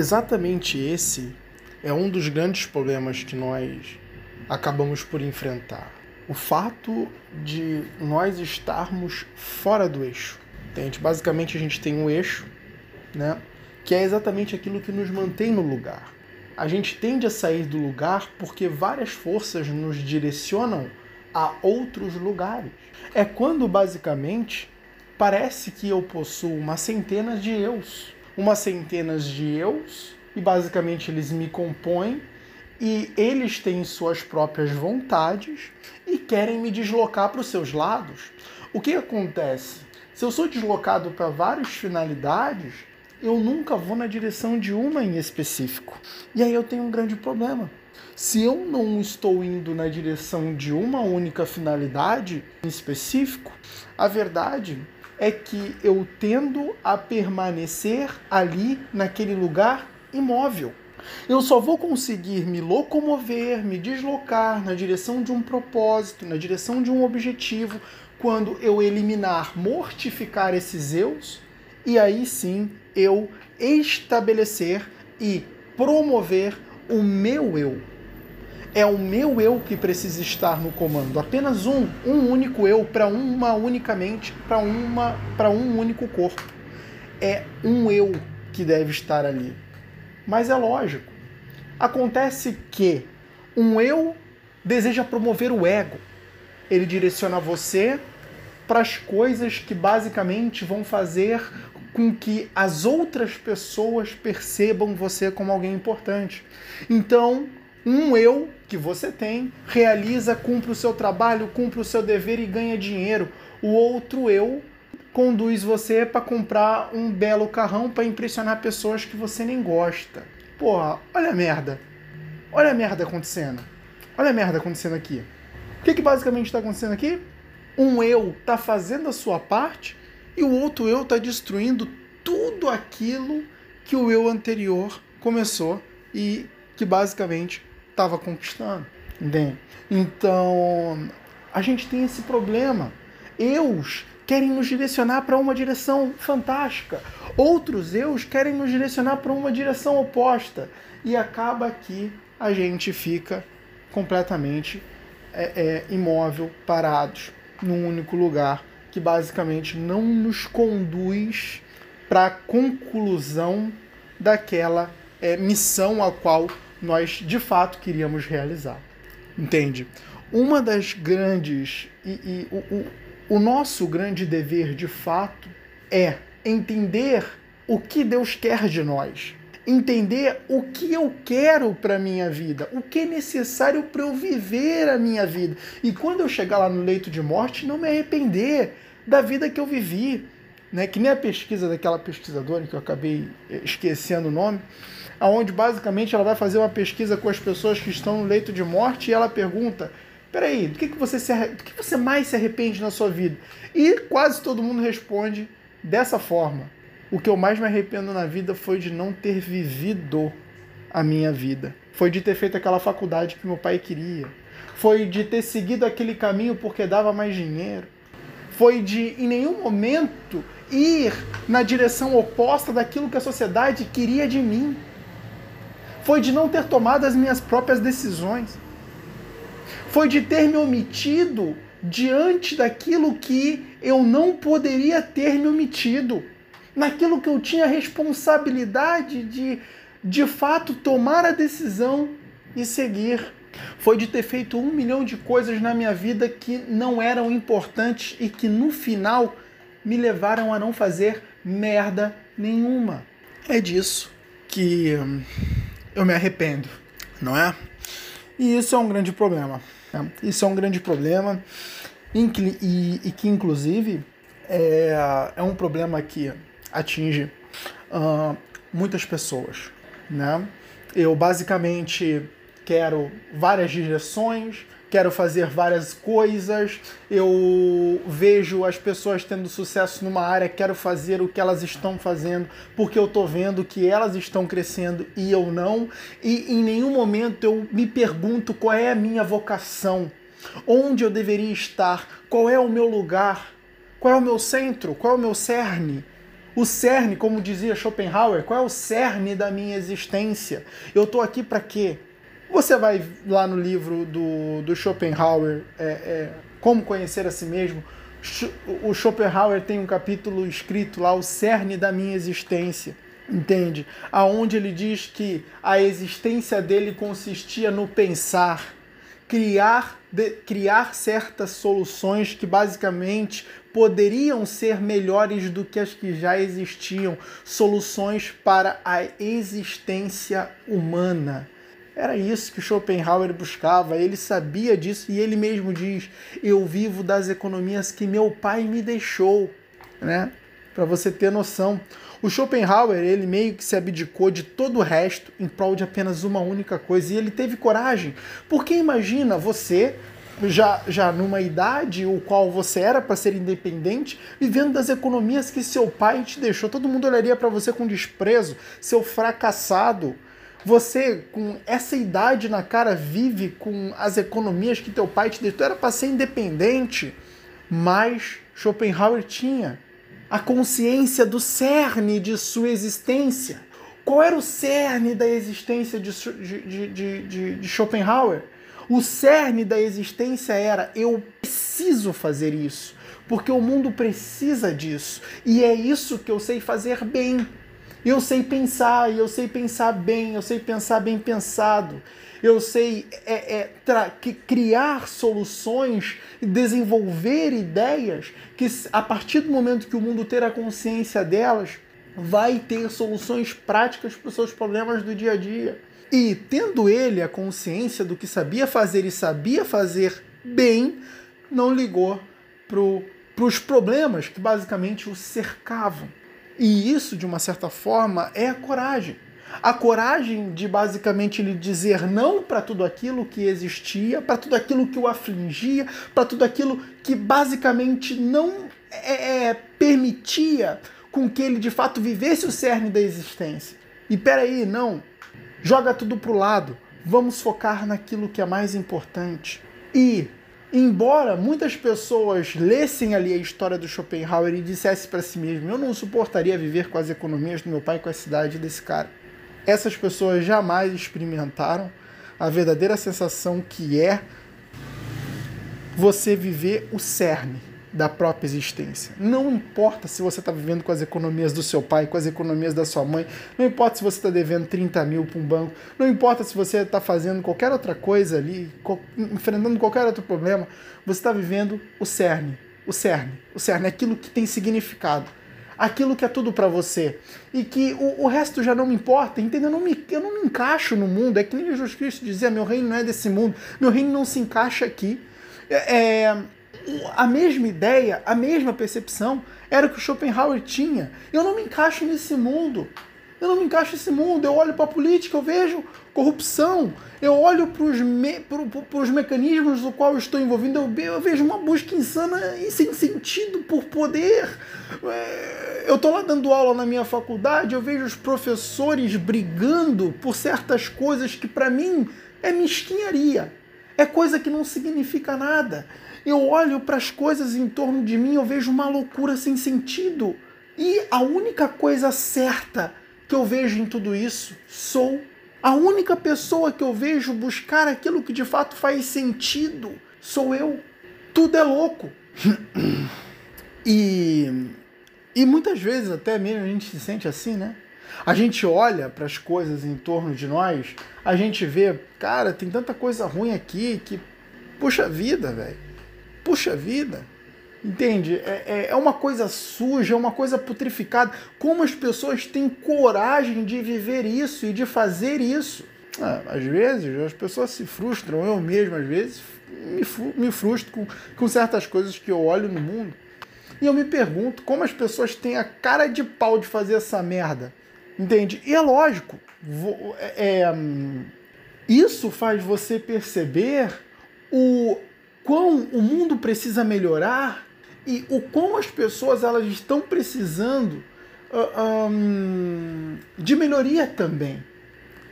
Exatamente esse é um dos grandes problemas que nós acabamos por enfrentar. O fato de nós estarmos fora do eixo. Entende? Basicamente a gente tem um eixo, né? Que é exatamente aquilo que nos mantém no lugar. A gente tende a sair do lugar porque várias forças nos direcionam a outros lugares. É quando basicamente parece que eu possuo uma centena de eus, uma centena de eus e basicamente eles me compõem e eles têm suas próprias vontades e querem me deslocar para os seus lados. O que acontece? Se eu sou deslocado para várias finalidades, eu nunca vou na direção de uma em específico. E aí eu tenho um grande problema. Se eu não estou indo na direção de uma única finalidade em específico, a verdade é que eu tendo a permanecer ali naquele lugar imóvel. Eu só vou conseguir me locomover, me deslocar na direção de um propósito, na direção de um objetivo, quando eu eliminar, mortificar esses eus, e aí sim eu estabelecer e promover o meu eu. É o meu eu que precisa estar no comando. Apenas um, um único eu para uma unicamente, para uma, para um único corpo. É um eu que deve estar ali. Mas é lógico. Acontece que um eu deseja promover o ego. Ele direciona você para as coisas que basicamente vão fazer com que as outras pessoas percebam você como alguém importante. Então, um eu que você tem realiza, cumpre o seu trabalho, cumpre o seu dever e ganha dinheiro. O outro eu conduz você para comprar um belo carrão para impressionar pessoas que você nem gosta. Porra, olha a merda. Olha a merda acontecendo. Olha a merda acontecendo aqui. O que, que basicamente está acontecendo aqui? Um eu está fazendo a sua parte e o outro eu está destruindo tudo aquilo que o eu anterior começou e que basicamente estava conquistando. Entende? Então, a gente tem esse problema. Eus querem nos direcionar para uma direção fantástica. Outros eus querem nos direcionar para uma direção oposta. E acaba que a gente fica completamente é, é, imóvel, parados, num único lugar, que basicamente não nos conduz para a conclusão daquela é, missão a qual nós de fato queríamos realizar. Entende? Uma das grandes. E, e o, o, o nosso grande dever, de fato, é entender o que Deus quer de nós. Entender o que eu quero para minha vida, o que é necessário para eu viver a minha vida. E quando eu chegar lá no leito de morte, não me arrepender da vida que eu vivi. Né? Que nem a pesquisa daquela pesquisadora, que eu acabei eh, esquecendo o nome, aonde basicamente ela vai fazer uma pesquisa com as pessoas que estão no leito de morte e ela pergunta Peraí, do que, que, você se, do que você mais se arrepende na sua vida? E quase todo mundo responde dessa forma. O que eu mais me arrependo na vida foi de não ter vivido a minha vida. Foi de ter feito aquela faculdade que meu pai queria. Foi de ter seguido aquele caminho porque dava mais dinheiro. Foi de, em nenhum momento, ir na direção oposta daquilo que a sociedade queria de mim. Foi de não ter tomado as minhas próprias decisões foi de ter me omitido diante daquilo que eu não poderia ter me omitido, naquilo que eu tinha responsabilidade de de fato tomar a decisão e seguir. Foi de ter feito um milhão de coisas na minha vida que não eram importantes e que no final me levaram a não fazer merda nenhuma. É disso que hum, eu me arrependo, não é? E isso é um grande problema. Né? Isso é um grande problema e, e que, inclusive, é, é, um problema que atinge uh, muitas pessoas. Né? Eu basicamente quero várias direções, quero fazer várias coisas, eu vejo as pessoas tendo sucesso numa área, quero fazer o que elas estão fazendo, porque eu tô vendo que elas estão crescendo e eu não, e em nenhum momento eu me pergunto qual é a minha vocação, onde eu deveria estar, qual é o meu lugar, qual é o meu centro, qual é o meu cerne, O cerne, como dizia Schopenhauer, qual é o cerne da minha existência? Eu estou aqui para quê? Você vai lá no livro do, do Schopenhauer, é, é, Como Conhecer a Si Mesmo. O Schopenhauer tem um capítulo escrito lá, O Cerne da Minha Existência entende? Aonde ele diz que a existência dele consistia no pensar, criar, de, criar certas soluções que basicamente poderiam ser melhores do que as que já existiam, soluções para a existência humana. Era isso que Schopenhauer buscava, ele sabia disso e ele mesmo diz: Eu vivo das economias que meu pai me deixou, né? Para você ter noção. O Schopenhauer, ele meio que se abdicou de todo o resto em prol de apenas uma única coisa. E ele teve coragem. Porque imagina você, já, já numa idade o qual você era para ser independente, vivendo das economias que seu pai te deixou. Todo mundo olharia para você com desprezo, seu fracassado. Você, com essa idade na cara, vive com as economias que teu pai te deixou. Era para ser independente, mas Schopenhauer tinha a consciência do cerne de sua existência. Qual era o cerne da existência de, de, de, de, Schopenhauer? O cerne da existência era: eu preciso fazer isso, porque o mundo precisa disso, e é isso que eu sei fazer bem. Eu sei pensar, eu sei pensar bem, eu sei pensar bem pensado eu sei é, é, criar soluções desenvolver ideias que, a partir do momento que o mundo ter a consciência delas, vai ter soluções práticas para os seus problemas do dia a dia. E tendo ele a consciência do que sabia fazer e sabia fazer bem, não ligou para os problemas que basicamente o cercavam. E isso, de uma certa forma, é a coragem a coragem de basicamente lhe dizer não para tudo aquilo que existia, para tudo aquilo que o afligia, para tudo aquilo que basicamente não é, é, permitia com que ele de fato vivesse o cerne da existência. E peraí, não, joga tudo pro lado, vamos focar naquilo que é mais importante. E embora muitas pessoas lessem ali a história do Schopenhauer e dissessem para si mesmo, eu não suportaria viver com as economias do meu pai, com a cidade desse cara. Essas pessoas jamais experimentaram a verdadeira sensação que é você viver o cerne da própria existência. Não importa se você está vivendo com as economias do seu pai, com as economias da sua mãe, não importa se você está devendo 30 mil para um banco, não importa se você está fazendo qualquer outra coisa ali, enfrentando qualquer outro problema, você está vivendo o cerne. O cerne. O cerne aquilo que tem significado aquilo que é tudo para você. E que o, o, resto já não me importa, entendeu? Eu não, me, eu não me encaixo no mundo. É que nem Jesus Cristo dizia: meu reino não é desse mundo, meu reino não se encaixa aqui. É, é a mesma ideia, a mesma percepção era o que o Schopenhauer tinha. Eu não me encaixo nesse mundo. Eu não me encaixo nesse mundo. Eu olho para a política, eu vejo corrupção. Eu olho para os me, mecanismos do qual eu estou envolvido, eu, eu, vejo uma busca insana e sem sentido por poder. É, eu estou lá dando aula na minha faculdade, eu vejo os professores brigando por certas coisas que para mim é mesquinharia. É coisa que não significa nada. Eu olho para as coisas em torno de mim, eu vejo uma loucura sem sentido. E a única coisa certa que eu vejo em tudo isso sou a única pessoa que eu vejo buscar aquilo que de fato faz sentido sou eu. Tudo é louco. e, e muitas vezes até mesmo a gente se sente assim, né? A gente olha para as coisas em torno de nós, a gente vê, cara, tem tanta coisa ruim aqui que, puxa vida, velho. Puxa vida. Entende? É, é, é uma coisa suja, é uma coisa putrificada. Como as pessoas têm coragem de viver isso e de fazer isso? Ah, às vezes as pessoas se frustram, eu mesmo às vezes me, me frustro com, com certas coisas que eu olho no mundo. E eu me pergunto como as pessoas têm a cara de pau de fazer essa merda. Entende? E é lógico, é, é, isso faz você perceber o quão o mundo precisa melhorar e o como as pessoas elas estão precisando uh, um, de melhoria também.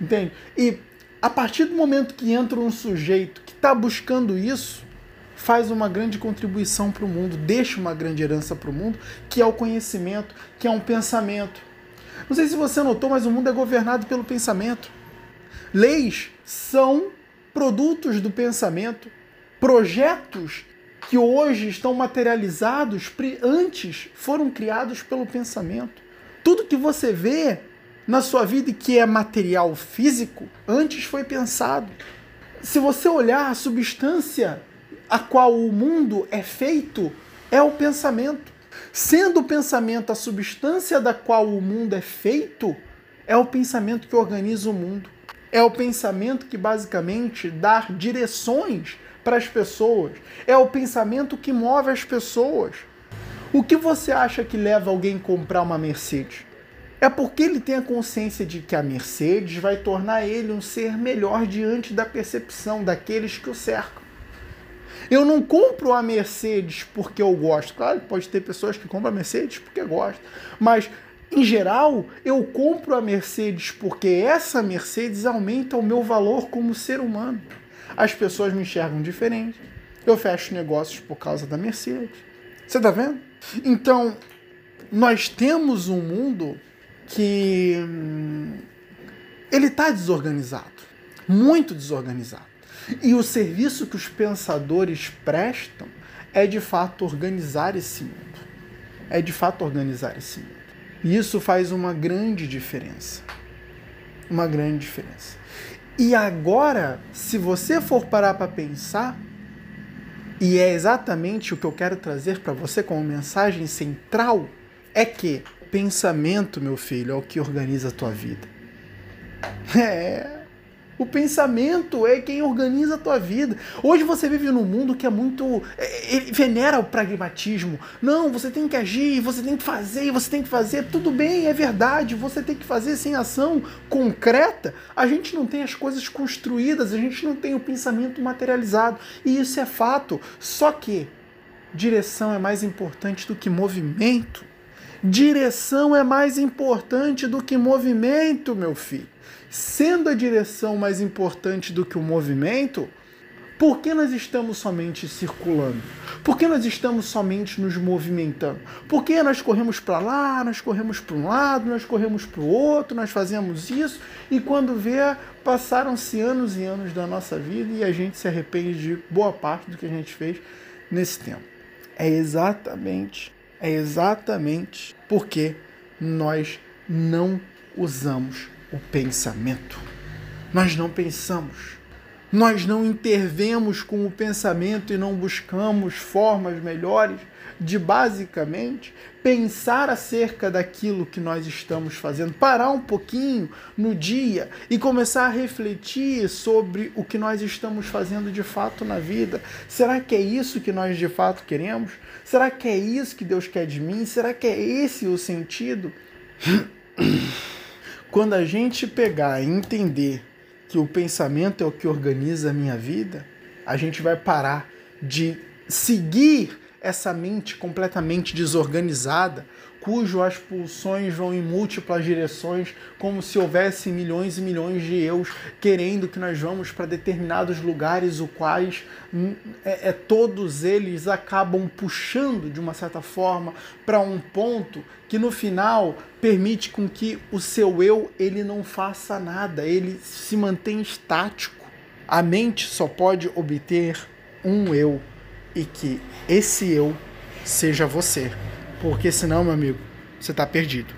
Entende? E a partir do momento que entra um sujeito que está buscando isso, faz uma grande contribuição para o mundo, deixa uma grande herança para o mundo, que é o conhecimento, que é um pensamento. Não sei se você notou, mas o mundo é governado pelo pensamento. Leis são produtos do pensamento, projetos que hoje estão materializados antes foram criados pelo pensamento. Tudo que você vê na sua vida que é material físico antes foi pensado. Se você olhar a substância a qual o mundo é feito, é o pensamento. Sendo o pensamento a substância da qual o mundo é feito, é o pensamento que organiza o mundo. É o pensamento que basicamente dá direções para as pessoas. É o pensamento que move as pessoas. O que você acha que leva alguém a comprar uma Mercedes? É porque ele tem a consciência de que a Mercedes vai tornar ele um ser melhor diante da percepção daqueles que o cercam. Eu não compro a Mercedes porque eu gosto. Claro, pode ter pessoas que compram a Mercedes porque gostam. Mas, em geral, eu compro a Mercedes porque essa Mercedes aumenta o meu valor como ser humano as pessoas me enxergam diferente. Eu fecho negócios por causa da Mercedes. Você tá vendo? Então, nós temos um mundo que hum, ele tá desorganizado, muito desorganizado. E o serviço que os pensadores prestam é de fato organizar esse mundo. É de fato organizar esse mundo. E isso faz uma grande diferença. Uma grande diferença. E agora, se você for parar para pensar, e é exatamente o que eu quero trazer para você como mensagem central, é que pensamento, meu filho, é o que organiza a tua vida. É, o pensamento é quem organiza a tua vida. Hoje você vive num mundo que é muito. É, ele venera o pragmatismo. Não, você tem que agir, você tem que fazer, você tem que fazer. Tudo bem, é verdade, você tem que fazer sem ação concreta. A gente não tem as coisas construídas, a gente não tem o pensamento materializado. E isso é fato. Só que direção é mais importante do que movimento. Direção é mais importante do que movimento, meu filho sendo a direção mais importante do que o movimento, por que nós estamos somente circulando? Por que nós estamos somente nos movimentando? Por que nós corremos para lá, nós corremos para um lado, nós corremos para o outro, nós fazemos isso e quando vê, passaram-se anos e anos da nossa vida e a gente se arrepende de boa parte do que a gente fez nesse tempo. É exatamente, é exatamente porque nós não usamos o pensamento. Nós não pensamos. Nós não intervemos com o pensamento e não buscamos formas melhores de basicamente pensar acerca daquilo que nós estamos fazendo, parar um pouquinho no dia e começar a refletir sobre o que nós estamos fazendo de fato na vida. Será que é isso que nós de fato queremos? Será que é isso que Deus quer de mim? Será que é esse o sentido? Quando a gente pegar e entender que o pensamento é o que organiza a minha vida, a gente vai parar de seguir essa mente completamente desorganizada, cujo as pulsões vão em múltiplas direções, como se houvesse milhões e milhões de eus querendo que nós vamos para determinados lugares, o quais hum, é, é, todos eles acabam puxando de uma certa forma para um ponto que no final permite com que o seu eu ele não faça nada, ele se mantém estático. A mente só pode obter um eu e que esse eu seja você. Porque senão, meu amigo, você está perdido.